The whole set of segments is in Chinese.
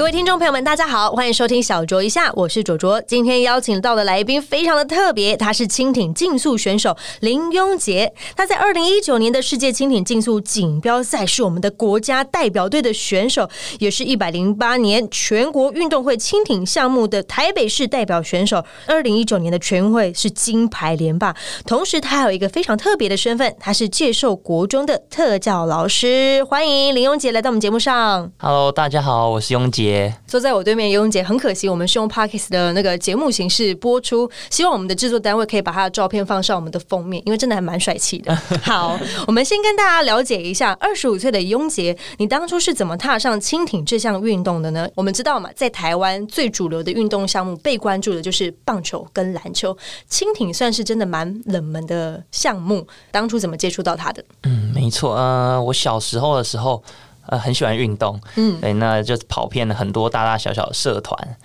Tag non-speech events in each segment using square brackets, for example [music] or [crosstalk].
各位听众朋友们，大家好，欢迎收听小卓一下，我是卓卓。今天邀请到的来宾非常的特别，他是轻艇竞速选手林庸杰。他在二零一九年的世界轻艇竞速锦标赛是我们的国家代表队的选手，也是一百零八年全国运动会轻艇项目的台北市代表选手。二零一九年的全运会是金牌连霸，同时他还有一个非常特别的身份，他是介寿国中的特教老师。欢迎林庸杰来到我们节目上。Hello，大家好，我是庸杰。坐在我对面，尤永杰，很可惜，我们是用 Parkes 的那个节目形式播出，希望我们的制作单位可以把他的照片放上我们的封面，因为真的还蛮帅气的。[laughs] 好，我们先跟大家了解一下，二十五岁的雍杰，你当初是怎么踏上轻艇这项运动的呢？我们知道嘛，在台湾最主流的运动项目被关注的就是棒球跟篮球，轻艇算是真的蛮冷门的项目。当初怎么接触到它的？嗯，没错。呃，我小时候的时候，呃，很喜欢运动。嗯，对，那就跑遍了很多大大小小的社团。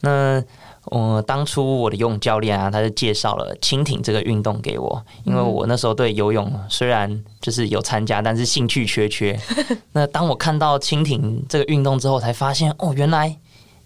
那我、当初我的游泳教练啊，他就介绍了蜻蜓这个运动给我，因为我那时候对游泳虽然就是有参加，但是兴趣缺缺。[laughs] 那当我看到蜻蜓这个运动之后，才发现哦，原来。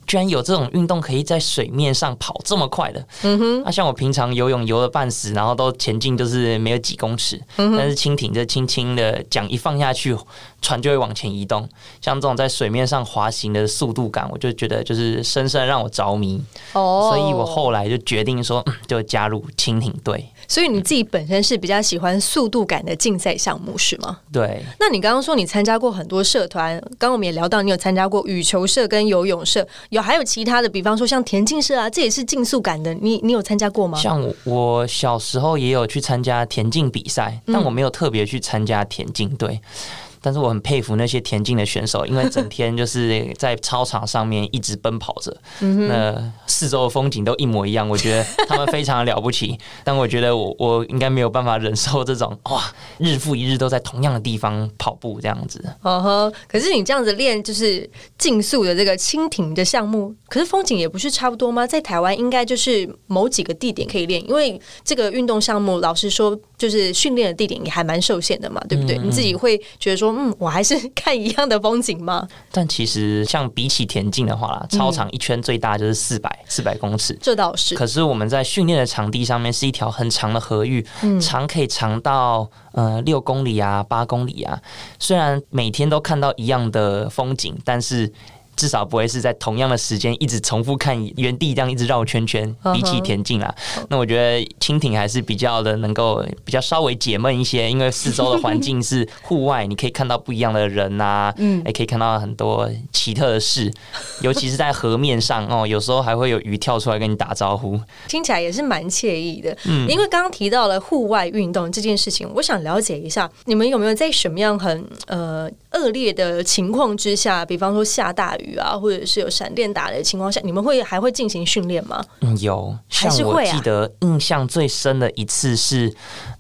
居然有这种运动可以在水面上跑这么快的，嗯哼，那、像我平常游泳游了半死，然后都前进就是没有几公尺，但是蜻蜓这轻轻的桨一放下去，船就会往前移动。像这种在水面上滑行的速度感，我就觉得就是深深地让我着迷，哦。所以我后来就决定说，嗯就加入蜻蜓队。所以你自己本身是比较喜欢速度感的竞赛项目是吗？对，那你刚刚说你参加过很多社团，刚刚我们也聊到你有参加过羽球社跟游泳社，有还有其他的，比方说像田径社啊，这也是竞速感的，你你有参加过吗？像我我小时候也有去参加田径比赛，但我没有特别去参加田径队。但是我很佩服那些田径的选手，因为 [laughs] 整天就是在操场上面一直奔跑着，那四周的风景都一模一样，我觉得他们非常的了不起。[laughs] 但我觉得我我应该没有办法忍受这种哇，日复一日都在同样的地方跑步这样子。哦呵，可是你这样子练就是竞速的这个蜻蜓的项目，可是风景也不是差不多吗？在台湾应该就是某几个地点可以练，因为这个运动项目，老实说，就是训练的地点也还蛮受限的嘛，对不对？你自己会觉得说，嗯，我还是 [laughs] 看一样的风景吗？但其实像比起田径的话啦，操场一圈最大就是四百四百公尺，这倒是。可是我们在训练的场地上面是一条很长的河域，长可以长到呃六公里啊、八公里啊。虽然每天都看到一样的风景，但是。至少不会是在同样的时间一直重复看原地这样一直绕圈圈。比起田径啦，那我觉得蜻蜓还是比较的能够比较稍微解闷一些，因为四周的环境是户外，你可以看到不一样的人呐、嗯也可以看到很多奇特的事，尤其是在河面上哦，[laughs] 有时候还会有鱼跳出来跟你打招呼。听起来也是蛮惬意的。嗯因为刚刚提到了户外运动这件事情，我想了解一下，你们有没有在什么样很呃恶劣的情况之下，比方说下大雨啊，或者是有闪电打雷的情况下，你们会还会进行训练吗？嗯，有，还像我是会啊记得印象最深的一次是，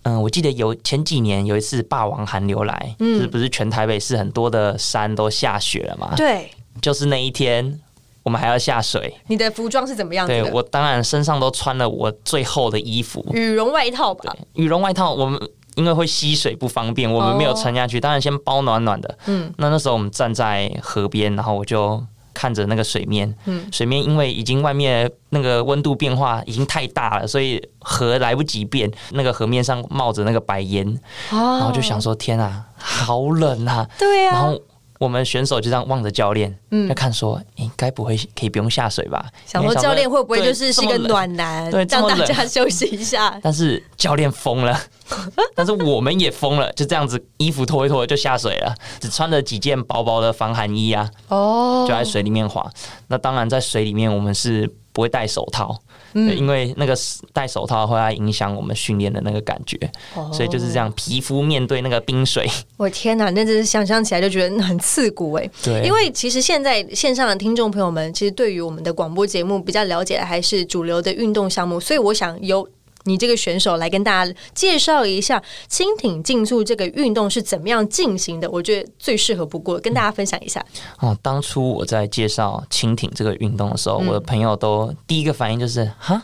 嗯、我记得有前几年有一次霸王寒流来，嗯，是不是全台北市很多的山都下雪了嘛？对，就是那一天我们还要下水，你的服装是怎么样的？对我当然身上都穿了我最厚的衣服，羽绒外套吧。羽绒外套我们。因为会吸水不方便，我们没有撑下去。当然先包暖暖的。嗯，那那时候我们站在河边，然后我就看着那个水面。嗯水面因为已经外面那个温度变化已经太大了，所以河来不及变，那个河面上冒着那个白烟，哦然后就想说：天啊，好冷啊！对啊，然后我们选手就这样望着教练，嗯在看说：应该不会可以不用下水吧？想说教练会不会就是是一个暖男，对让大家休息一下？但是教练疯了，[laughs] 但是我们也疯了，就这样子衣服脱一脱就下水了，只穿了几件薄薄的防寒衣啊，哦就在水里面滑。那当然在水里面我们是不会戴手套，嗯。因为那个戴手套会来影响我们训练的那个感觉，哦。所以就是这样，皮肤面对那个冰水，[laughs] 我天哪，那真是想象起来就觉得很刺骨哎。对，因为其实现在线上的听众朋友们，其实对于我们的广播节目比较了解的还是主流的运动项目，所以我想由你这个选手来跟大家介绍一下蜻蜓竞速这个运动是怎么样进行的。我觉得最适合不过，跟大家分享一下。哦，当初我在介绍蜻蜓这个运动的时候，我的朋友都第一个反应就是哈。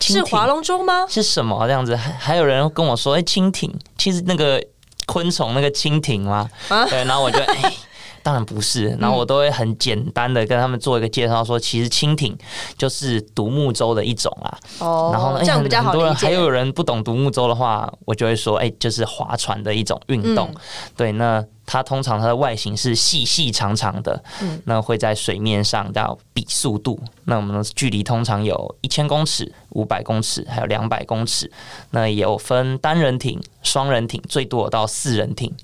是划龙舟吗？是什么这样子？还还有人跟我说，哎、蜻蜓其实那个昆虫那个蜻蜓吗？啊对，然后我就哎。当然不是，然后我都会很简单的跟他们做一个介绍，说其实蜻蜓就是独木舟的一种啊。哦，然后呢，哎这样比较很很多。人还有人不懂独木舟的话，我就会说，哎、就是划船的一种运动。嗯对，那它通常它的外形是细细长长的，嗯那会在水面上要比速度。那我们的距离通常有一千公尺、五百公尺，还有两百公尺。那也有分单人艇、双人艇，最多有到四人艇。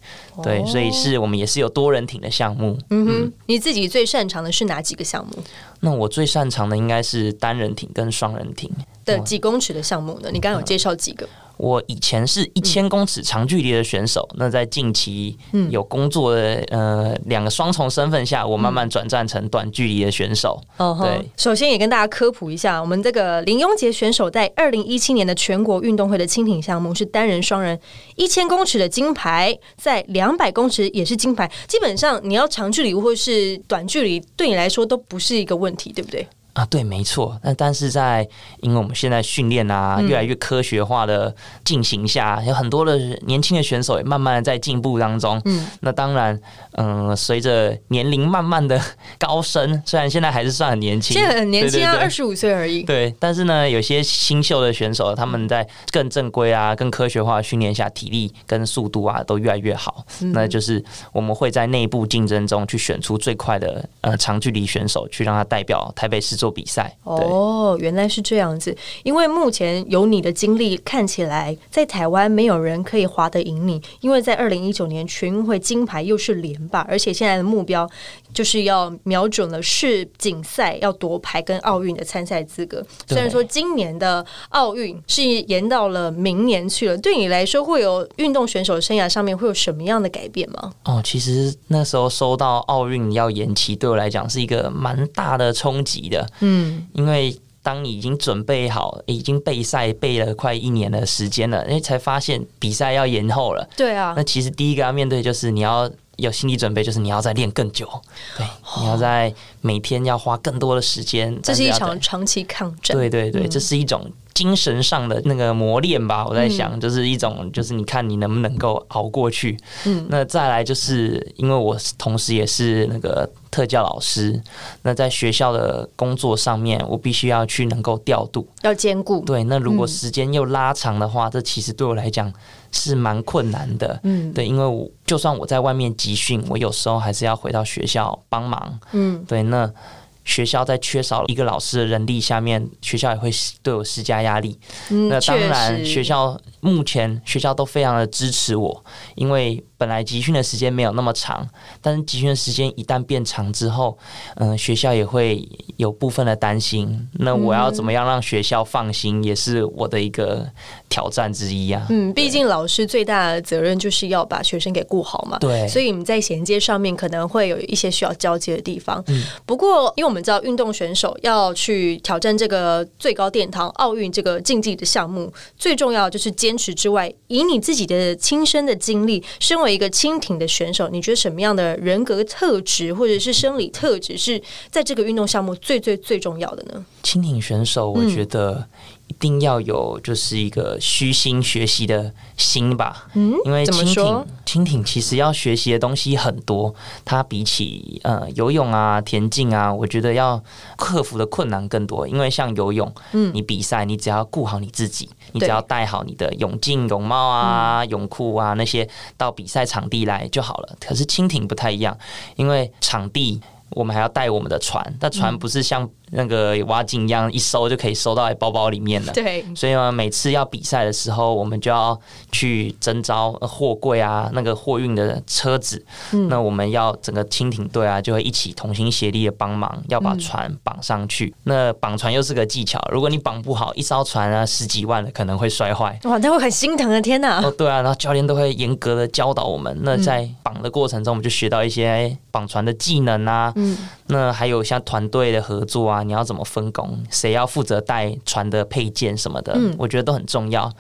对，所以是我们也是有多人艇的项目。嗯哼，你自己最擅长的是哪几个项目那我最擅长的应该是单人艇跟双人艇。的几公尺的项目呢？你刚刚有介绍几个？我以前是一千公尺长距离的选手，那在近期有工作的呃两个双重身份下，我慢慢转战成短距离的选手。哦吼对首先也跟大家科普一下，我们这个林庸杰选手在二零一七年的全国运动会的轻艇项目是单人、双人一千公尺的金牌，在两百公尺也是金牌。基本上你要长距离或是短距离，对你来说都不是一个问题，对不对？啊，对，没错。那但是在因为我们现在训练啊越来越科学化的进行下，有很多的年轻的选手也慢慢的在进步当中。嗯，那当然，嗯、随着年龄慢慢的 [laughs] 高升，虽然现在还是算很年轻，现在很年轻啊，二十五岁而已。对，但是呢，有些新秀的选手，他们在更正规啊、更科学化的训练下，体力跟速度啊都越来越好。那就是我们会在内部竞争中去选出最快的呃长距离选手，去让他代表台北市做比赛。哦，原来是这样子。因为目前有你的经历，看起来在台湾没有人可以划得赢你。因为在二零一九年全运会金牌又是连霸，而且现在的目标就是要瞄准了世锦赛要夺牌跟奥运的参赛资格。虽然说今年的奥运是延到了明年去了，对你来说会有运动选手生涯上面会有什么样的改变吗？哦，其实那时候收到奥运要延期，对我来讲是一个蛮大的冲击的。嗯，因为当你已经准备好，已经备赛备了快一年的时间了，哎，才发现比赛要延后了。对啊。那，其实第一个要面对就是你要有心理准备，就是你要再练更久，对，你要在每天要花更多的时间。这是一场长期抗战。对对对，这是一种精神上的那个磨练吧。我在嗯想，就是一种，就是你看你能不能够熬过去。嗯，那再来就是因为我同时也是那个特教老师，那在学校的工作上面，我必须要去能够调度。要兼顾。对，那如果嗯时间又拉长的话，这其实对我来讲是蛮困难的。嗯对，因为我就算我在外面集训，我有时候还是要回到学校帮忙。嗯，对，那学校在缺少一个老师的人力下面，学校也会对我施加压力。嗯那当然，学校目前学校都非常的支持我，因为本来集训的时间没有那么长，但是集训的时间一旦变长之后，嗯、学校也会有部分的担心。那我要怎么样让学校放心，也是我的一个挑战之一啊。嗯，毕竟老师最大的责任就是要把学生给顾好嘛。对所以你们在衔接上面可能会有一些需要交接的地方。嗯不过，因为我们知道运动选手要去挑战这个最高殿堂奥运这个竞技的项目，最重要就是坚持之外，以你自己的亲身的经历，身为一个蜻蜓的选手，你觉得什么样的人格特质或者是生理特质是在这个运动项目最最最重要的呢？蜻蜓选手，我觉得一定要有就是一个虚心学习的心吧。嗯，因为怎么轻艇说轻艇其实要学习的东西很多，它比起呃游泳啊、田径啊，我觉得要克服的困难更多。因为像游泳，嗯，你比赛你只要顾好你自己，你只要带好你的泳镜、泳帽啊、泳裤啊那些到比赛场地来就好了。可是蜻蜓不太一样，因为场地。我们还要带我们的船，那船不是像那个挖井一样一收就可以收到包包里面了。对，所以呢，每次要比赛的时候，我们就要去征召呃货柜啊，那个货运的车子。那我们要整个蜻蜓队啊，就会一起同心协力的帮忙，要把船绑上去。那绑船又是个技巧，如果你绑不好，一艘船啊十几万的可能会摔坏。哇，那会很心疼的，天哪！哦，对啊，然后教练都会严格的教导我们。那在绑的过程中，我们就学到一些绑船的技能啊。嗯那还有像团队的合作啊，你要怎么分工？谁要负责带船的配件什么的？我觉得都很重要。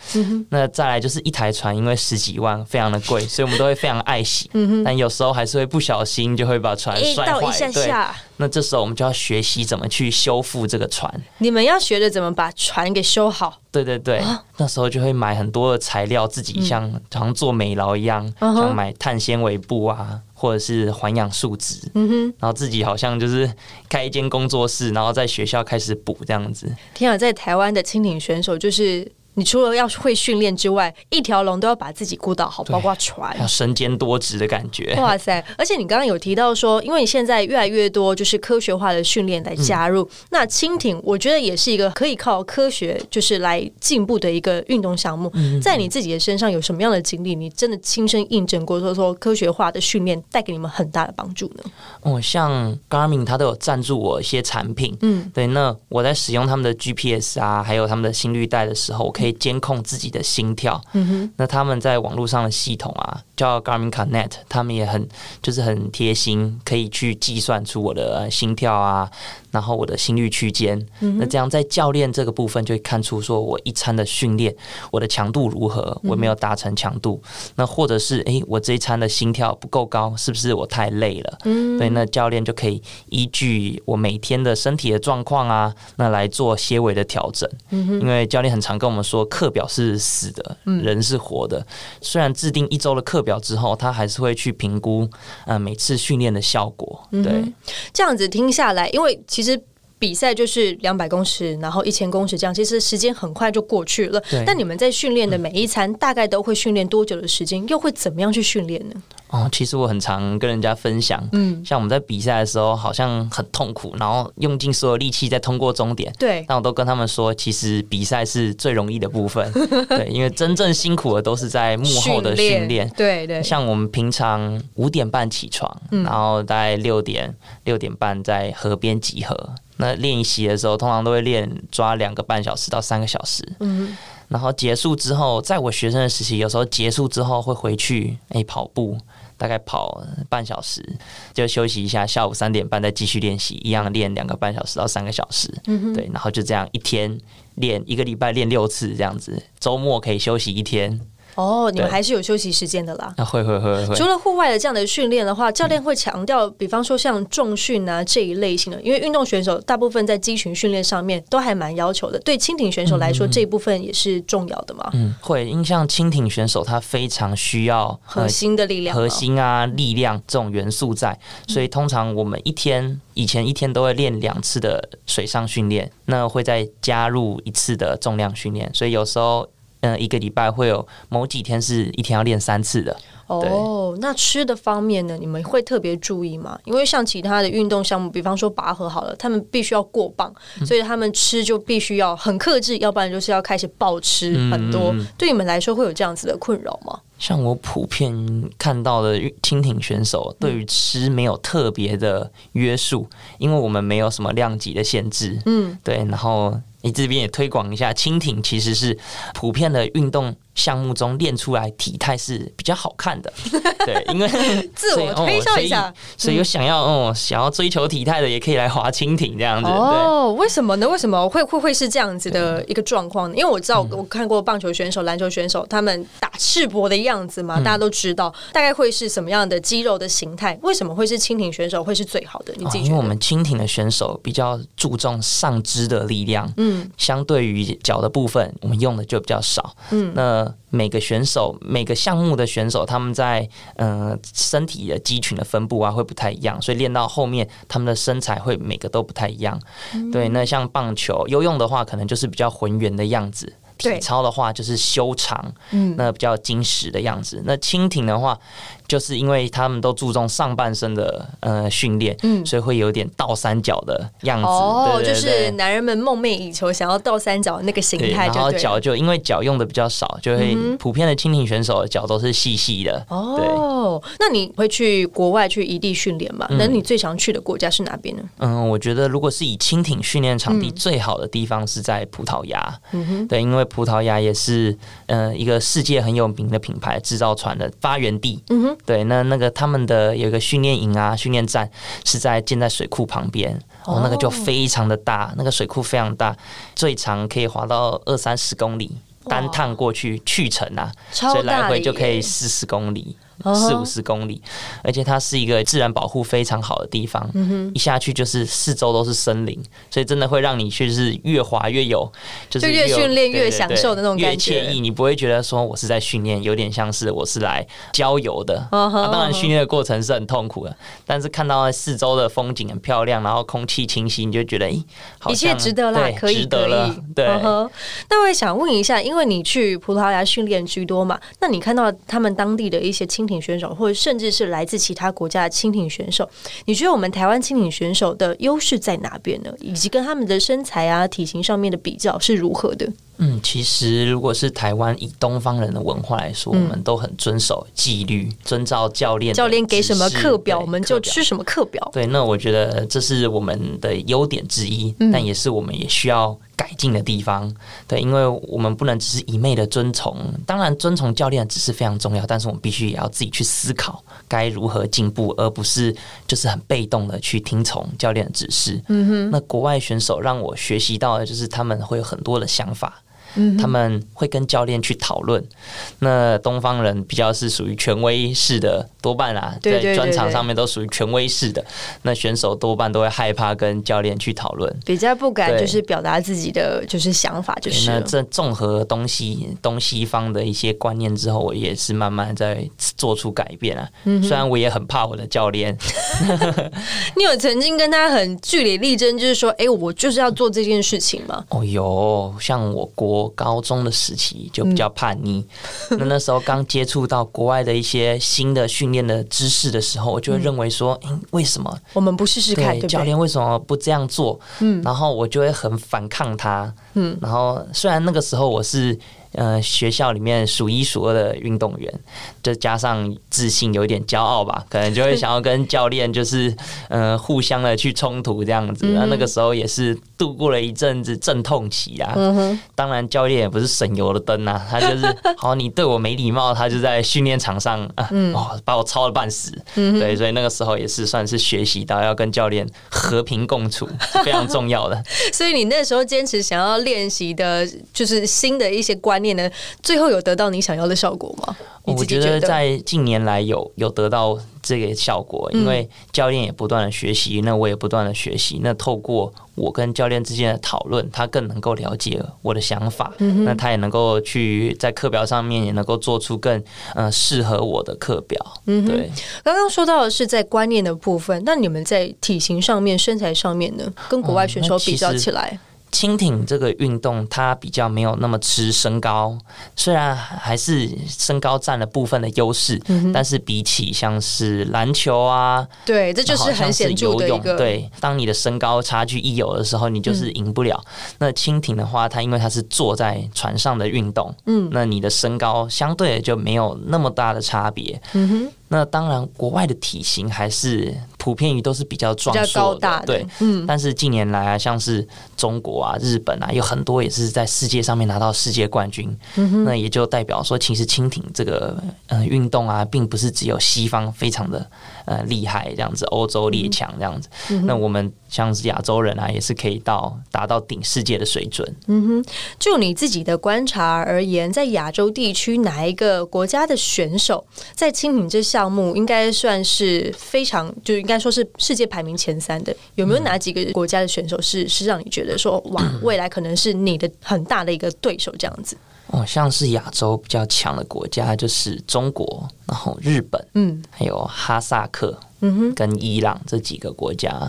那再来就是一台船，因为十几万，非常的贵，[laughs] 所以我们都会非常爱惜。但有时候还是会不小心就会把船摔坏。对，那这时候我们就要学习怎么去修复这个船。你们要学着怎么把船给修好。对对对，那时候就会买很多的材料，自己像好像做美劳一样，像买碳纤维布啊。或者是环氧树脂，嗯哼，然后自己好像就是开一间工作室，然后在学校开始补这样子。天啊，在台湾的蜻蜓选手就是。你除了要会训练之外，一条龙都要把自己顾到好，包括船，要身兼多职的感觉。哇塞！而且你刚刚有提到说，因为你现在越来越多就是科学化的训练来加入，那蜻蜓我觉得也是一个可以靠科学就是来进步的一个运动项目。在你自己的身上有什么样的经历？你真的亲身印证过，说说科学化的训练带给你们很大的帮助呢？哦，像 Garmin 它都有赞助我一些产品，嗯，对。那我在使用他们的 GPS 啊，还有他们的心率带的时候，我可以。监控自己的心跳，那他们在网络上的系统啊，叫 Garmin Connect，他们也很就是很贴心，可以去计算出我的心跳啊。然后我的心率区间，那这样在教练这个部分就会看出说我一餐的训练我的强度如何，我没有达成强度，那或者是哎我这一餐的心跳不够高，是不是我太累了？嗯，对，那教练就可以依据我每天的身体的状况啊，那来做些微的调整。嗯因为教练很常跟我们说，课表是死的，人是活的。虽然制定一周的课表之后，他还是会去评估呃每次训练的效果。对，这样子听下来，因为。其实比赛就是两百公尺，然后一千公尺这样，其实时间很快就过去了。但你们在训练的每一餐，大概都会训练多久的时间？又会怎么样去训练呢？哦，其实我很常跟人家分享，嗯，像我们在比赛的时候，好像很痛苦，然后用尽所有力气在通过终点。对，但我都跟他们说，其实比赛是最容易的部分。[laughs] 对，因为真正辛苦的都是在幕后的训练。对对，像我们平常五点半起床，然后大概六点六点半在河边集合。那练习的时候，通常都会练抓两个半小时到三个小时。嗯，然后结束之后，在我学生的时期，有时候结束之后会回去诶跑步，大概跑半小时，就休息一下。下午三点半再继续练习，一样练两个半小时到三个小时。嗯对，然后就这样一天练一个礼拜练六次这样子，周末可以休息一天。哦，你们还是有休息时间的啦。啊，会会会会。除了户外的这样的训练的话，教练会强调，比方说像重训啊这一类型的，因为运动选手大部分在肌群训练上面都还蛮要求的。对蜻蜓选手来说，这一部分也是重要的嘛。嗯，会。因为像蜻蜓选手，他非常需要核心的力量、核心啊力量这种元素在，所以通常我们一天以前一天都会练两次的水上训练，那会再加入一次的重量训练，所以有时候。嗯，一个礼拜会有某几天是一天要练三次的。哦，那吃的方面呢，你们会特别注意吗？因为像其他的运动项目，比方说拔河好了，他们必须要过磅，所以他们吃就必须要很克制，要不然就是要开始暴吃很多。对你们来说会有这样子的困扰吗？像我普遍看到的蜻蜓选手，对于吃没有特别的约束，因为我们没有什么量级的限制。嗯，对，然后。你这边也推广一下，蜻蜓其实是普遍的运动。项目中练出来体态是比较好看的，[laughs] 对，因为自我推销一下，所以有想要哦想要追求体态的也可以来滑蜻蜓这样子。哦，为什么呢？为什么会会会是这样子的一个状况呢？因为我知道我看过棒球选手、篮球选手他们打赤膊的样子嘛，大家都知道大概会是什么样的肌肉的形态。为什么会是蜻蜓选手会是最好的？你自己因为我们蜻蜓的选手比较注重上肢的力量，嗯，相对于脚的部分，我们用的就比较少，嗯，那。每个选手、每个项目的选手，他们在嗯身体的肌群的分布啊，会不太一样，所以练到后面，他们的身材会每个都不太一样。对，那像棒球、游泳的话，可能就是比较浑圆的样子；体操的话，就是修长，嗯，那比较精实的样子。那蜻蜓的话。就是因为他们都注重上半身的呃训练，嗯，所以会有点倒三角的样子。哦，就是男人们梦寐以求想要倒三角那个形态。然后脚就因为脚用的比较少，就会普遍的蜻蜓选手的脚都是细细的。哦，那你会去国外去异地训练吗？那你最常去的国家是哪边呢？嗯，我觉得如果是以蜻蜓训练场地最好的地方是在葡萄牙。嗯哼，对，因为葡萄牙也是呃一个世界很有名的品牌制造船的发源地。嗯哼，对，那那个他们的有一个训练营啊，训练站是在建在水库旁边，哦，那个就非常的大，那个水库非常大，最长可以滑到二三十公里，单趟过去去程啊，所以来回就可以四十公里。四五十公里，而且它是一个自然保护非常好的地方，嗯一下去就是四周都是森林，所以真的会让你去是越滑越有，就是越训练越享受的那种感觉，越惬意。你不会觉得说我是在训练，有点像是我是来郊游的。当然训练的过程是很痛苦的，但是看到四周的风景很漂亮，然后空气清新，你就觉得哎，一切值得啦，可以值得了。对。那我也想问一下，因为你去葡萄牙训练居多嘛，那你看到他们当地的一些亲。艇选手，或者甚至是来自其他国家的轻艇选手，你觉得我们台湾轻艇选手的优势在哪边呢？以及跟他们的身材啊、体型上面的比较是如何的？嗯，其实如果是台湾以东方人的文化来说，我们都很遵守纪律，遵照教练教练给什么课表，我们就吃什么课表。对，那我觉得这是我们的优点之一，但也是我们也需要改进的地方。对，因为我们不能只是一昧的遵从，当然遵从教练的指示非常重要，但是我们必须也要自己去思考该如何进步，而不是就是很被动的去听从教练的指示。嗯哼，那国外选手让我学习到的就是他们会有很多的想法。他们会跟教练去讨论。那东方人比较是属于权威式的，多半啊，在专场上面都属于权威式的。那选手多半都会害怕跟教练去讨论，比较不敢就是表达自己的就是想法。就是那这综合东西东西方的一些观念之后，我也是慢慢在做出改变啊。嗯虽然我也很怕我的教练，[laughs] 你有曾经跟他很据理力争，就是说，哎，我就是要做这件事情吗？哦，有，像我国。高中的时期就比较叛逆，那那时候刚接触到国外的一些新的训练的知识的时候，我就会认为说，哎，为什么我们不试试看？教练为什么不这样做？嗯，然后我就会很反抗他。嗯，然后虽然那个时候我是。呃，学校里面数一数二的运动员，就加上自信，有一点骄傲吧，可能就会 [laughs] 想要跟教练就是呃互相的去冲突这样子。那那个时候也是度过了一阵子阵痛期啊。当然，教练也不是省油的灯啊，他就是好，[laughs] 你对我没礼貌，他就在训练场上啊，哦，把我操了半死。对，所以那个时候也是算是学习到要跟教练和平共处，非常重要的。[laughs] 所以你那时候坚持想要练习的，就是新的一些观。念呢？最后有得到你想要的效果吗？我觉得在近年来有有得到这个效果，因为教练也不断的学习，那我也不断的学习。那透过我跟教练之间的讨论，他更能够了解我的想法，那他也能够去在课表上面也能够做出更呃适合我的课表。嗯，对。刚刚说到的是在观念的部分，那你们在体型上面、身材上面呢，跟国外选手比较起来？轻艇这个运动，它比较没有那么吃身高，虽然还是身高占了部分的优势，但是比起像是篮球啊，对，这就是很显著的一个。对，当你的身高差距一有的时候，你就是赢不了。那蜻蜓的话，它因为它是坐在船上的运动，嗯，那你的身高相对就没有那么大的差别。嗯哼。那当然，国外的体型还是普遍于都是比较壮硕的，对，嗯。但是近年来啊，像是中国啊、日本啊，有很多也是在世界上面拿到世界冠军。那也就代表说，其实蜻蜓这个呃运动啊，并不是只有西方非常的呃厉害这样子，欧洲列强这样子。那我们像是亚洲人啊，也是可以到达到顶世界的水准。嗯哼，就你自己的观察而言，在亚洲地区哪一个国家的选手在轻艇这项？项目应该算是非常，就应该说是世界排名前三的。有没有哪几个国家的选手是是让你觉得说，哇，[clears throat] 未来可能是你的很大的一个对手这样子？哦，像是亚洲比较强的国家就是中国，然后日本，嗯，还有哈萨克。嗯哼，跟伊朗这几个国家，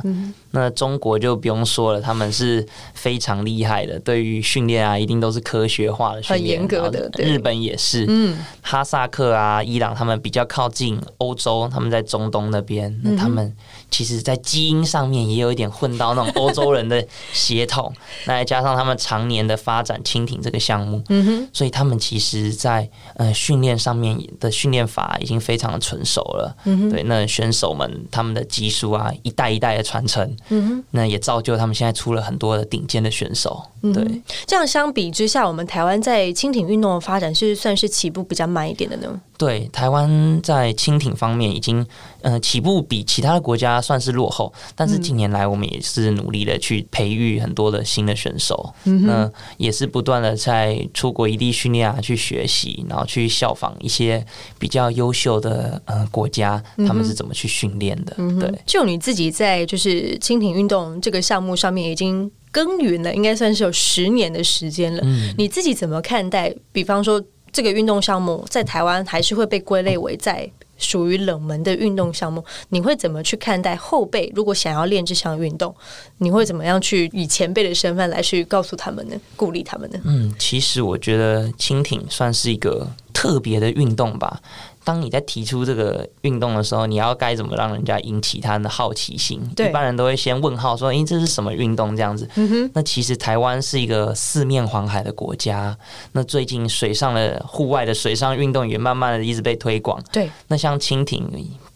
那中国就不用说了，他们是非常厉害的，对于训练啊，一定都是科学化的训练，很严格的。日本也是，嗯，哈萨克啊，伊朗他们比较靠近欧洲，他们在中东那边，那他们其实，在基因上面也有一点混到那种欧洲人的血统，[laughs] 那再加上他们常年的发展蜻蜓这个项目，嗯哼，所以他们其实，在呃训练上面的训练法已经非常的成熟了，嗯哼，对，那选手。们他们的技术啊，一代一代的传承，嗯哼，那也造就他们现在出了很多的顶尖的选手。对，这样相比之下，我们台湾在蜻蜓运动的发展是算是起步比较慢一点的呢。对，台湾在蜻蜓方面已经，呃，起步比其他的国家算是落后，但是近年来我们也是努力的去培育很多的新的选手，那也是不断的在出国异地训练啊，去学习，然后去效仿一些比较优秀的呃国家，他们是怎么去训练的。对，就你自己在就是蜻蜓运动这个项目上面已经耕耘了，应该算是有十年的时间了。你自己怎么看待？比方说。这个运动项目在台湾还是会被归类为在属于冷门的运动项目。你会怎么去看待后辈？如果想要练这项运动，你会怎么样去以前辈的身份来去告诉他们呢？鼓励他们呢？嗯，其实我觉得蜻蜓算是一个特别的运动吧。当你在提出这个运动的时候，你要该怎么让人家引起他的好奇心？一般人都会先问号说：“诶，这是什么运动？”这样子。那其实台湾是一个四面环海的国家。那最近水上的户外的水上运动也慢慢的一直被推广。对。那像蜻蜓。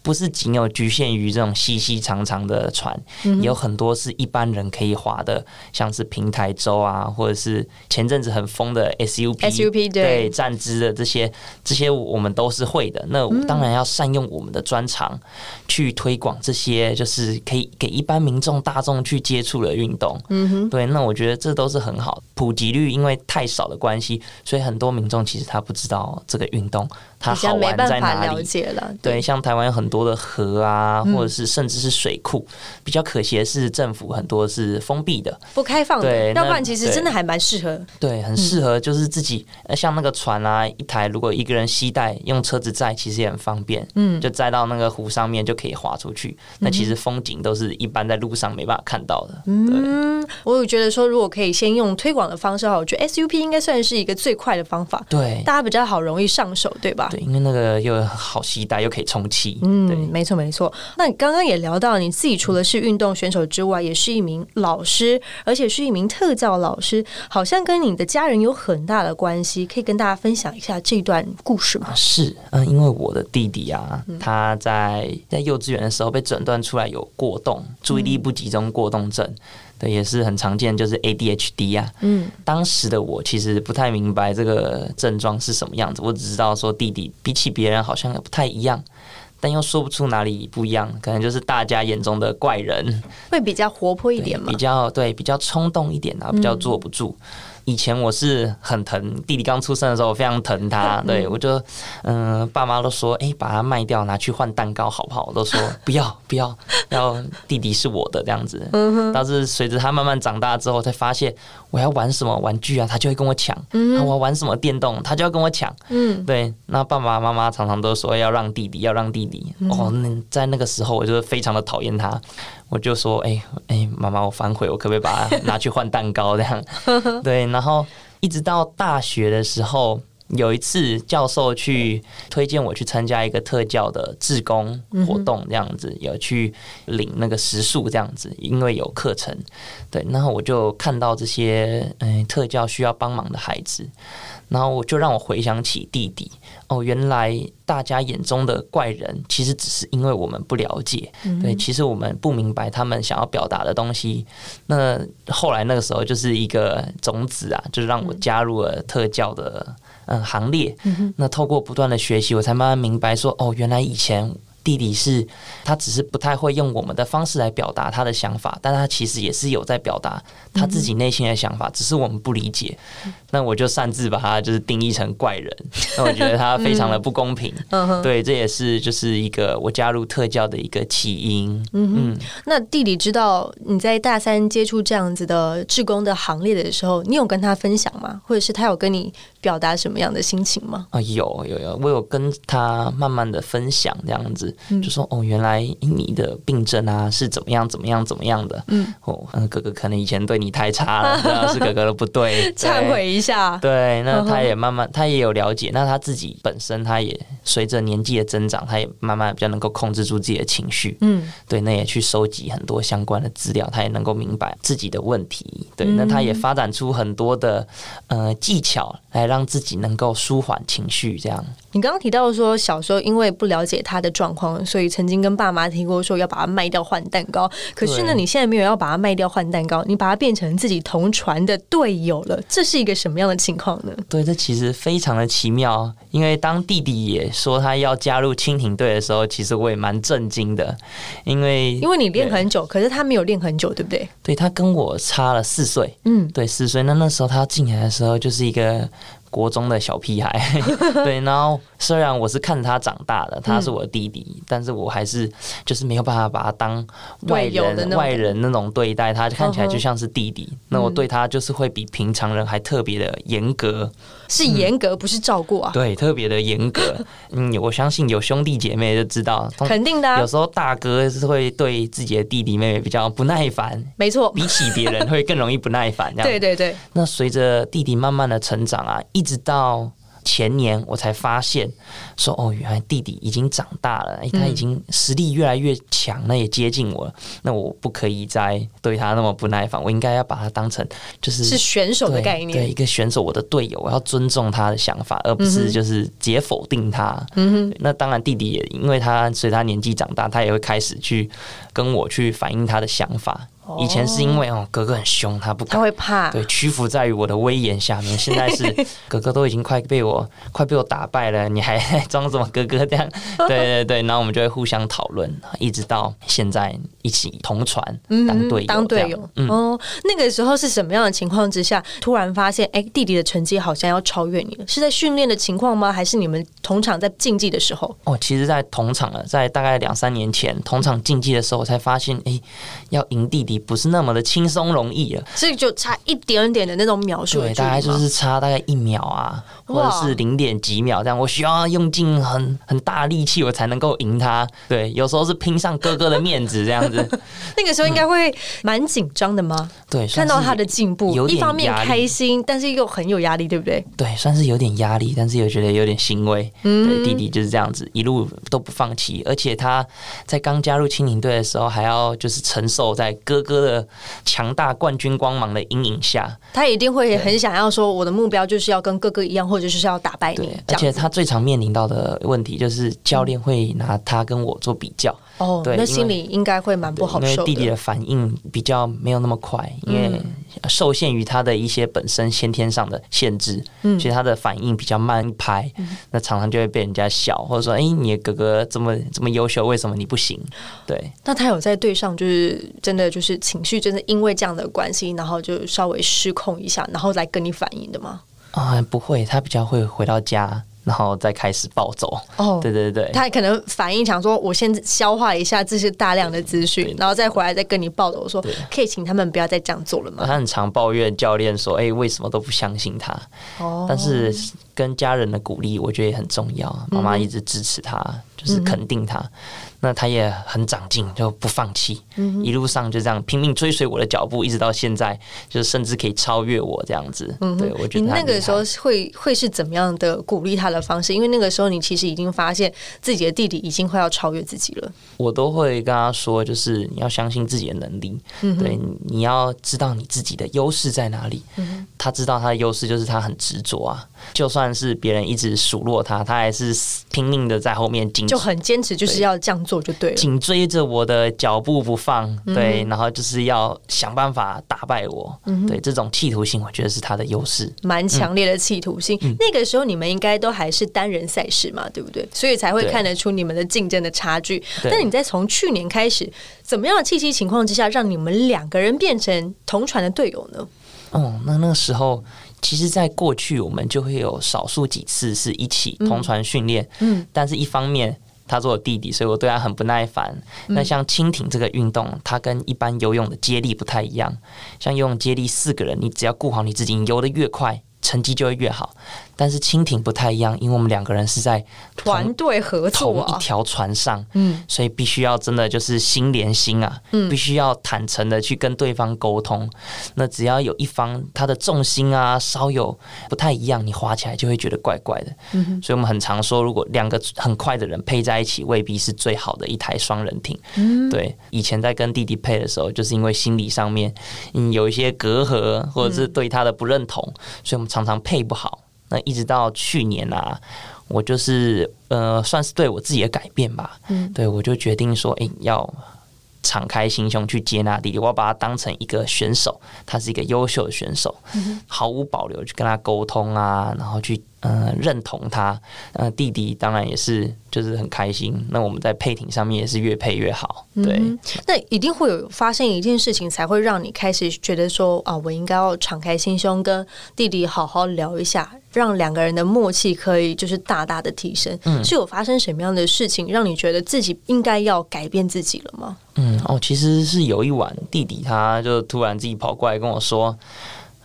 不是仅有局限于这种细细长长的船，也有很多是一般人可以划的，像是平台舟啊，或者是前阵子很疯的 SUP，SUP 对站姿的这些，这些我们都是会的。那当然要善用我们的专长去推广这些，就是可以给一般民众大众去接触的运动。嗯哼，对，那我觉得这都是很好。普及率因为太少的关系，所以很多民众其实他不知道这个运动。它好玩在哪里？对，像台湾有很多的河啊，或者是甚至是水库，比较可惜的是政府很多是封闭的、不开放的。对，要不然其实真的还蛮适合。对，很适合，就是自己像那个船啊，一台如果一个人携带用车子载，其实也很方便。嗯，就载到那个湖上面就可以划出去。那其实风景都是一般在路上没办法看到的。嗯，我有觉得说，如果可以先用推广的方式的话，我觉得 SUP 应该算是一个最快的方法。对，大家比较好容易上手，对吧？对，因为那个又好携带，又可以充气。嗯，对，没错没错。那你刚刚也聊到，你自己除了是运动选手之外，也是一名老师，而且是一名特教老师，好像跟你的家人有很大的关系，可以跟大家分享一下这段故事吗？是，嗯，因为我的弟弟啊，他在在幼稚园的时候被诊断出来有过动，注意力不集中过动症。对，也是很常见，就是 ADHD 啊。嗯，当时的我其实不太明白这个症状是什么样子，我只知道说弟弟比起别人好像不太一样，但又说不出哪里不一样，可能就是大家眼中的怪人，会比较活泼一点嘛，比较对，比较冲动一点啊，比较坐不住。以前我是很疼弟弟刚出生的时候，我非常疼他。对我就嗯，爸妈都说，哎，把它卖掉，拿去换蛋糕好不好？我都说不要不要，要弟弟是我的这样子。[laughs] 但是随着他慢慢长大之后，才发现我要玩什么玩具啊，他就会跟我抢；我要玩什么电动，他就要跟我抢。嗯，对。那爸爸妈妈常常都说要让弟弟，要让弟弟。哦，那在那个时候，我就非常的讨厌他。我就说，哎哎，妈妈，我反悔，我可不可以把它拿去换蛋糕？这样，[laughs] 对。然后一直到大学的时候，有一次教授去推荐我去参加一个特教的志工活动，这样子有去领那个食宿，这样子，因为有课程。对，然后我就看到这些嗯特教需要帮忙的孩子。然后我就让我回想起弟弟哦，原来大家眼中的怪人，其实只是因为我们不了解，对，其实我们不明白他们想要表达的东西。那后来那个时候就是一个种子啊，就是让我加入了特教的嗯行列。那透过不断的学习，我才慢慢明白说，哦，原来以前。弟弟是，他只是不太会用我们的方式来表达他的想法，但他其实也是有在表达他自己内心的想法，只是我们不理解。那我就擅自把他就是定义成怪人，[laughs] 那我觉得他非常的不公平。对，这也是就是一个我加入特教的一个起因。嗯，那弟弟知道你在大三接触这样子的志工的行列的时候，你有跟他分享吗？或者是他有跟你表达什么样的心情吗？啊，有有有，我有跟他慢慢的分享这样子。就说哦，原来你的病症啊是怎么样怎么样怎么样的？嗯，哦，哥哥可能以前对你太差了，那 [laughs] 是哥哥的不对，[laughs] 忏悔一下。对，那他也慢慢，他也有了解。那他自己本身，他也随着年纪的增长，他也慢慢比较能够控制住自己的情绪。嗯，对，那也去收集很多相关的资料，他也能够明白自己的问题。对，那他也发展出很多的呃技巧，来让自己能够舒缓情绪，这样。你刚刚提到说，小时候因为不了解他的状况，所以曾经跟爸妈提过说要把它卖掉换蛋糕。可是呢，你现在没有要把它卖掉换蛋糕，你把它变成自己同船的队友了，这是一个什么样的情况呢？对，这其实非常的奇妙，因为当弟弟也说他要加入蜻蜓队的时候，其实我也蛮震惊的，因为因为你练很久，可是他没有练很久，对不对？对他跟我差了四岁，嗯，对，四岁。那那时候他进来的时候就是一个国中的小屁孩，[laughs] 对。然后虽然我是看着他长大的，他是我的弟弟，但是我还是就是没有办法把他当外人外人那种对待，他看起来就像是弟弟。那我对他就是会比平常人还特别的严格，是严格，不是照顾啊，对，特别的严格。[laughs] 嗯，我相信有兄弟姐妹就知道，肯定的、啊有，时候大哥是会对自己的弟弟妹妹比较不耐烦。没错。比起别人会更容易不耐烦，这样 [laughs] 对对对，那随着弟弟慢慢的成长啊，一直到前年我才发现，说哦，原来弟弟已经长大了，哎，他已经实力越来越强，那也接近我了。那我不可以再对他那么不耐烦，我应该要把他当成就是是选手的概念。对一个选手，我的队友，我要尊重他的想法，而不是就是直接否定他。嗯哼，那当然，弟弟也因为他随他年纪长大，他也会开始去跟我去反映他的想法。以前是因为哦哥哥很凶，他不敢他会怕。对，屈服在于我的威严下面。现在是 [laughs] 哥哥都已经快被我快被我打败了，你还 [laughs] 装什么哥哥这样？[laughs] 对对对，然后我们就会互相讨论，一直到现在一起同船当队友，当队友。嗯，哦，那个时候是什么样的情况之下，突然发现，哎，弟弟的成绩好像要超越你了？是在训练的情况吗？还是你们同场在竞技的时候？哦，其实，在同场了，在大概两三年前同场竞技的时候，我才发现，哎，要赢弟弟不是那么的轻松容易了。所以就差一点点的那种秒数对，大概就是差大概一秒啊，或者是零点几秒这样。我需要用尽很很大力气，我才能够赢他。对，有时候是拼上哥哥的面子这样子。[laughs] 那个时候应该会蛮紧张的吗？对，看到他的进步，有一方面开心，但是又很有压力，对不对？对，算是有点压力，但是又觉得有点欣慰。嗯对，弟弟就是这样子，一路都不放弃，而且他在刚加入青年队的时候，还要就是承受在哥哥的强大冠军光芒的阴影下。他一定会很想要说，我的目标就是要跟哥哥一样，或者就是要打败你。，而且他最常面临到的问题就是教练会拿他跟我做比较。哦，对那心里应该会蛮不好因为受。弟弟的反应比较没有那么快，因为受限于他的一些本身先天上的限制，嗯所以他的反应比较慢一拍，那常常就会被人家笑，或者说：“哎、你的哥哥这么这么优秀，为什么你不行？”对，那他有在队上就是真的就是情绪真的因为这样的关系，然后就稍微失控一下，然后来跟你反应的吗？啊、不会，他比较会回到家，然后再开始暴走。哦对对对，他可能反应想说，我先消化一下这些大量的资讯，然后再回来再跟你报的。我说，可以请他们不要再这样做了吗？他很常抱怨教练说：“哎、为什么都不相信他？”哦但是跟家人的鼓励，我觉得也很重要。妈妈一直支持他，就是肯定他。那他也很长进，就不放弃，一路上就这样拼命追随我的脚步，一直到现在，就是甚至可以超越我这样子。嗯对我觉得你那个时候会会是怎么样的鼓励他的方式？因为那个时候你其实已经发现自己的弟弟已经快要超越自己了。我都会跟他说，就是你要相信自己的能力，对，你要知道你自己的优势在哪里。他知道他的优势就是他很执着啊，就算是别人一直数落他，他还是拼命的在后面紧就很坚持，就是要这样做就对了。紧追着我的脚步不放，对，然后就是要想办法打败我，对，这种企图心，我觉得是他的优势。蛮强烈的企图心。嗯那个时候你们应该都还是单人赛事嘛，对不对？所以才会看得出你们的竞争的差距。对但你在从去年开始，怎么样的契机情况之下，让你们两个人变成同船的队友呢？哦，那那个时候，其实，在过去我们就会有少数几次是一起同船训练，嗯，但是一方面。他做我弟弟，所以我对他很不耐烦。那像蜻蜓这个运动，它跟一般游泳的接力不太一样。像游泳接力四个人，你只要顾好你自己，你游得越快，成绩就会越好。但是蜻蜓不太一样，因为我们两个人是在团队合作啊，同一条船上，嗯所以必须要真的就是心连心啊，嗯必须要坦诚的去跟对方沟通。那只要有一方他的重心啊稍有不太一样，你滑起来就会觉得怪怪的。嗯所以我们很常说，如果两个很快的人配在一起，未必是最好的一台双人艇。嗯对，以前在跟弟弟配的时候，就是因为心理上面嗯有一些隔阂，或者是对他的不认同，所以我们常常配不好。那一直到去年啊，我就是呃，算是对我自己的改变吧。嗯，对我就决定说，哎，要敞开心胸去接纳弟弟，我要把他当成一个选手，他是一个优秀的选手，毫无保留去跟他沟通啊，然后去。嗯，认同他，呃，弟弟当然也是，就是很开心。那我们在配艇上面也是越配越好。对，那一定会有发生一件事情，才会让你开始觉得说啊，我应该要敞开心胸，跟弟弟好好聊一下，让两个人的默契可以就是大大的提升。嗯，是有发生什么样的事情，让你觉得自己应该要改变自己了吗？嗯，哦，其实是有一晚，弟弟他就突然自己跑过来跟我说。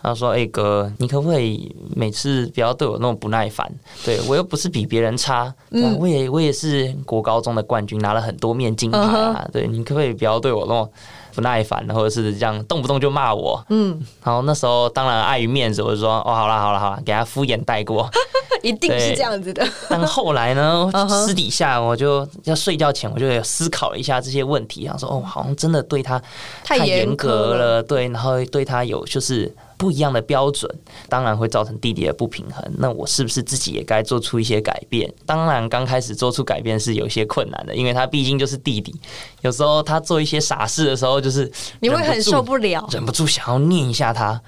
他说：“哎哥，你可不可以每次不要对我那么不耐烦？对我又不是比别人差，嗯，我也我也是国高中的冠军，拿了很多面金牌啊。对你可不可以不要对我那么不耐烦，或者是这样动不动就骂我？嗯，然后那时候当然碍于面子，我就说哦，好了好了好了，给他敷衍带过，[laughs] 一定是这样子的。但后来呢，[laughs] 私底下我就要睡觉前，我就思考了一下这些问题，然后说哦，好像真的对他太严格了，对，然后对他有就是。”不一样的标准，当然会造成弟弟的不平衡。那我是不是自己也该做出一些改变？当然，刚开始做出改变是有些困难的，因为他毕竟就是弟弟。有时候他做一些傻事的时候，就是你会很受不了，忍不住想要念一下他。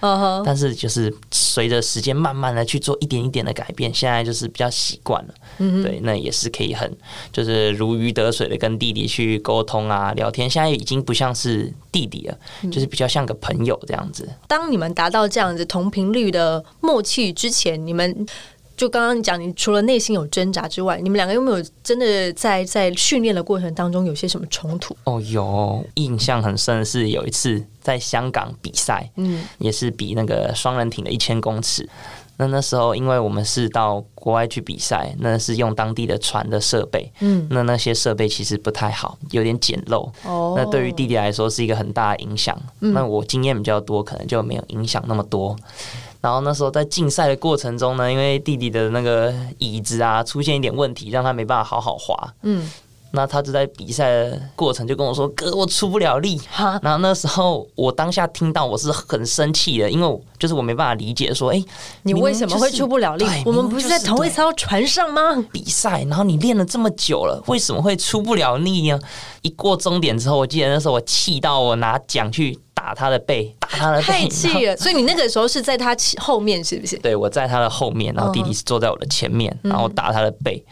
但是就是随着时间慢慢的去做一点一点的改变，现在就是比较习惯了。嗯对，那也是可以很就是如鱼得水的跟弟弟去沟通啊聊天。现在已经不像是弟弟了，就是比较像个朋友这样子。当你们达到这样子同频率的默契之前，你们就刚刚讲，你除了内心有挣扎之外，你们两个有没有真的在在训练的过程当中有些什么冲突？哦，有印象很深的是有一次在香港比赛，嗯，也是比那个双人艇的一千公尺。那那时候因为我们是到国外去比赛，那是用当地的船的设备，嗯，那那些设备其实不太好，有点简陋。哦，那对于弟弟来说是一个很大的影响。那我经验比较多，可能就没有影响那么多。然后那时候在竞赛的过程中呢，因为弟弟的那个椅子啊出现一点问题，让他没办法好好滑。嗯。那他就在比赛的过程就跟我说：“哥，我出不了力哈。”然后那时候我当下听到我是很生气的，因为就是我没办法理解说：“哎，你为什么会出不了力？我们不是在同一艘船上吗？比赛，然后你练了这么久了，为什么会出不了力呢？”一过终点之后，我记得那时候我气到我拿奖去打他的背，打他的背，太气了。[laughs] 所以你那个时候是在他后面，是不是？对，我在他的后面，然后弟弟是坐在我的前面，然后打他的背。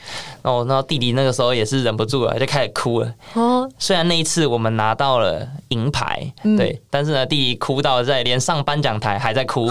然后，然后弟弟那个时候也是忍不住了，就开始哭了。哦，虽然那一次我们拿到了银牌，对，但是呢，弟弟哭到在连上颁奖台还在哭。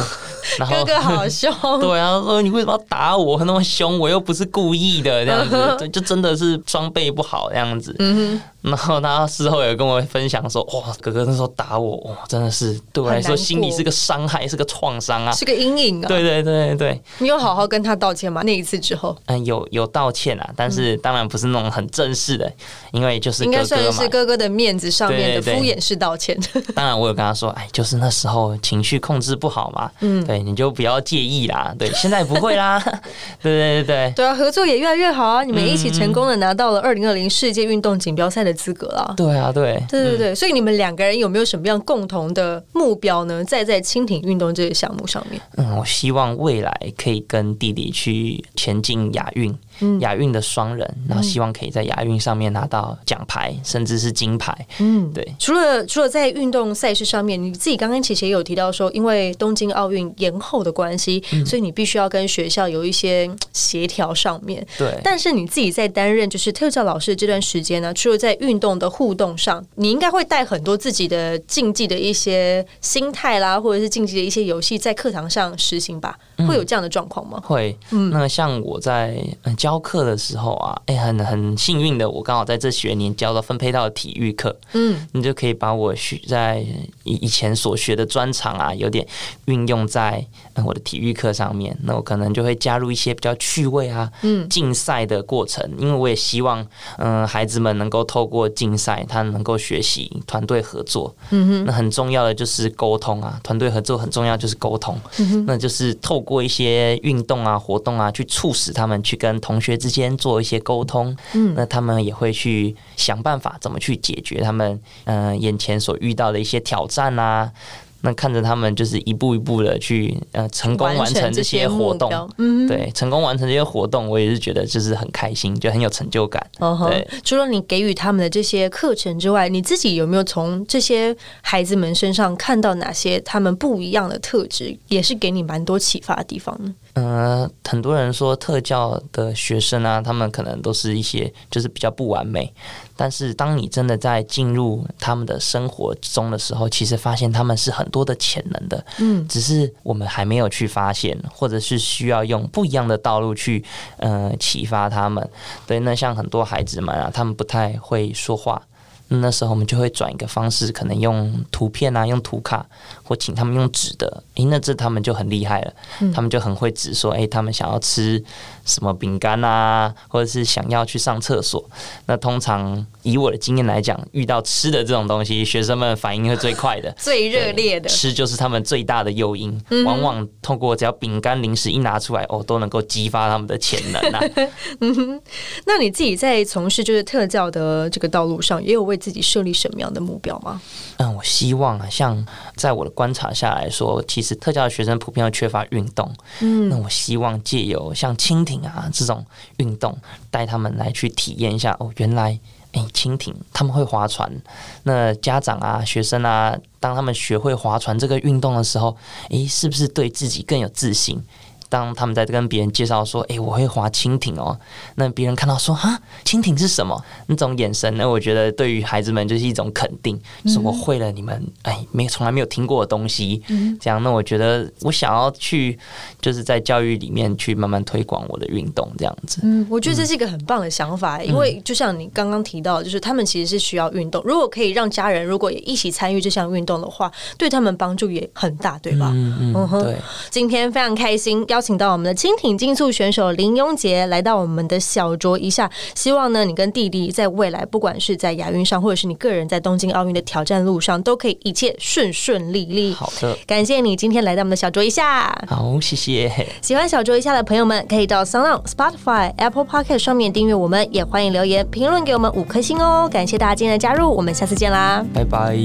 哥哥好凶，对啊，说你为什么要打我？那么凶？我又不是故意的，这样子，对，就真的是装备不好这样子。嗯然后他事后有跟我分享说：“哇，哥哥那时候打我，哇，真的是对我来说心里是个伤害，是个创伤啊，是个阴影啊。”对对对对，你有好好跟他道歉吗？那一次之后，嗯，有有道歉啊，但是当然不是那种很正式的，因为就是应该算是哥哥的面子上面的敷衍式道歉。当然，我有跟他说：“哎，就是那时候情绪控制不好嘛，嗯，对，你就不要介意啦。对，现在不会啦。[laughs] 对对对对，对啊，合作也越来越好啊，你们一起成功的拿到了二零二零世界运动锦标赛的资格了。对啊，对，对对对，所以你们两个人有没有什么样共同的目标呢？在在蜻蜓运动这个项目上面，嗯，我希望未来可以跟弟弟去前进亚运。亚运的双人，然后希望可以在亚运上面拿到奖牌，甚至是金牌。嗯，对。除了除了在运动赛事上面，你自己刚刚其实也有提到说，因为东京奥运延后的关系，所以你必须要跟学校有一些协调上面。对。但是你自己在担任就是特教老师的这段时间呢，除了在运动的互动上，你应该会带很多自己的竞技的一些心态啦，或者是竞技的一些游戏在课堂上实行吧？会有这样的状况吗？会。嗯。那像我在教。教课的时候啊，哎，很很幸运的，我刚好在这学年教了分配到体育课，嗯，你就可以把我学在以以前所学的专长啊，有点运用在我的体育课上面。那我可能就会加入一些比较趣味啊，嗯，竞赛的过程，因为我也希望，嗯，孩子们能够透过竞赛，他能够学习团队合作。嗯哼，那很重要的就是沟通啊，团队合作很重要，就是沟通。嗯哼，那就是透过一些运动啊、活动啊，去促使他们去跟同同学之间做一些沟通，嗯，那他们也会去想办法怎么去解决他们嗯眼前所遇到的一些挑战啊。那看着他们就是一步一步的去呃成功完成这些活动，嗯，对，成功完成这些活动，我也是觉得就是很开心，就很有成就感。对，除了你给予他们的这些课程之外，你自己有没有从这些孩子们身上看到哪些他们不一样的特质，也是给你蛮多启发的地方呢？嗯，很多人说特教的学生啊，他们可能都是一些就是比较不完美。但是，当你真的在进入他们的生活中的时候，其实发现他们是很多的潜能的。嗯，只是我们还没有去发现，或者是需要用不一样的道路去呃启发他们。对，那像很多孩子们啊，他们不太会说话。那时候我们就会转一个方式，可能用图片啊，用图卡，或请他们用纸的。诶，那这他们就很厉害了，他们就很会指说，诶，他们想要吃什么饼干啊，或者是想要去上厕所。那通常以我的经验来讲，遇到吃的这种东西，学生们反应会最快的，[laughs] 最热烈的，吃就是他们最大的诱因。往往通过只要饼干零食一拿出来，哦，都能够激发他们的潜能啊。[laughs] 嗯哼，那你自己在从事就是特教的这个道路上，也有为自己设立什么样的目标吗？嗯，我希望啊，像在我的观察下来说，其实特教的学生普遍要缺乏运动。嗯，那我希望借由像蜻蜓啊这种运动，带他们来去体验一下哦，原来哎，蜻蜓他们会划船。那家长啊、学生啊，当他们学会划船这个运动的时候，诶，是不是对自己更有自信？当他们在跟别人介绍说：“哎，我会划蜻蜓哦。”那别人看到说：“哈，蜻蜓是什么？”那种眼神，那我觉得对于孩子们就是一种肯定，是我会了你们哎没从来没有听过的东西。这样，那我觉得我想要去就是在教育里面去慢慢推广我的运动，这样子。嗯，我觉得这是一个很棒的想法，因为就像你刚刚提到，就是他们其实是需要运动。如果可以让家人如果也一起参与这项运动的话，对他们帮助也很大，对吧？嗯嗯，对。今天非常开心要。邀请到我们的蜻蜓竞速选手林庸杰来到我们的小酌一下，希望呢你跟弟弟在未来，不管是在亚运上，或者是你个人在东京奥运的挑战路上，都可以一切顺顺利利。好的，感谢你今天来到我们的小酌一下。好，谢谢。喜欢小酌一下的朋友们，可以到 Sound、Spotify、Apple Podcast 上面订阅我们，也欢迎留言评论给我们五颗星哦。感谢大家今天的加入，我们下次见啦，拜拜。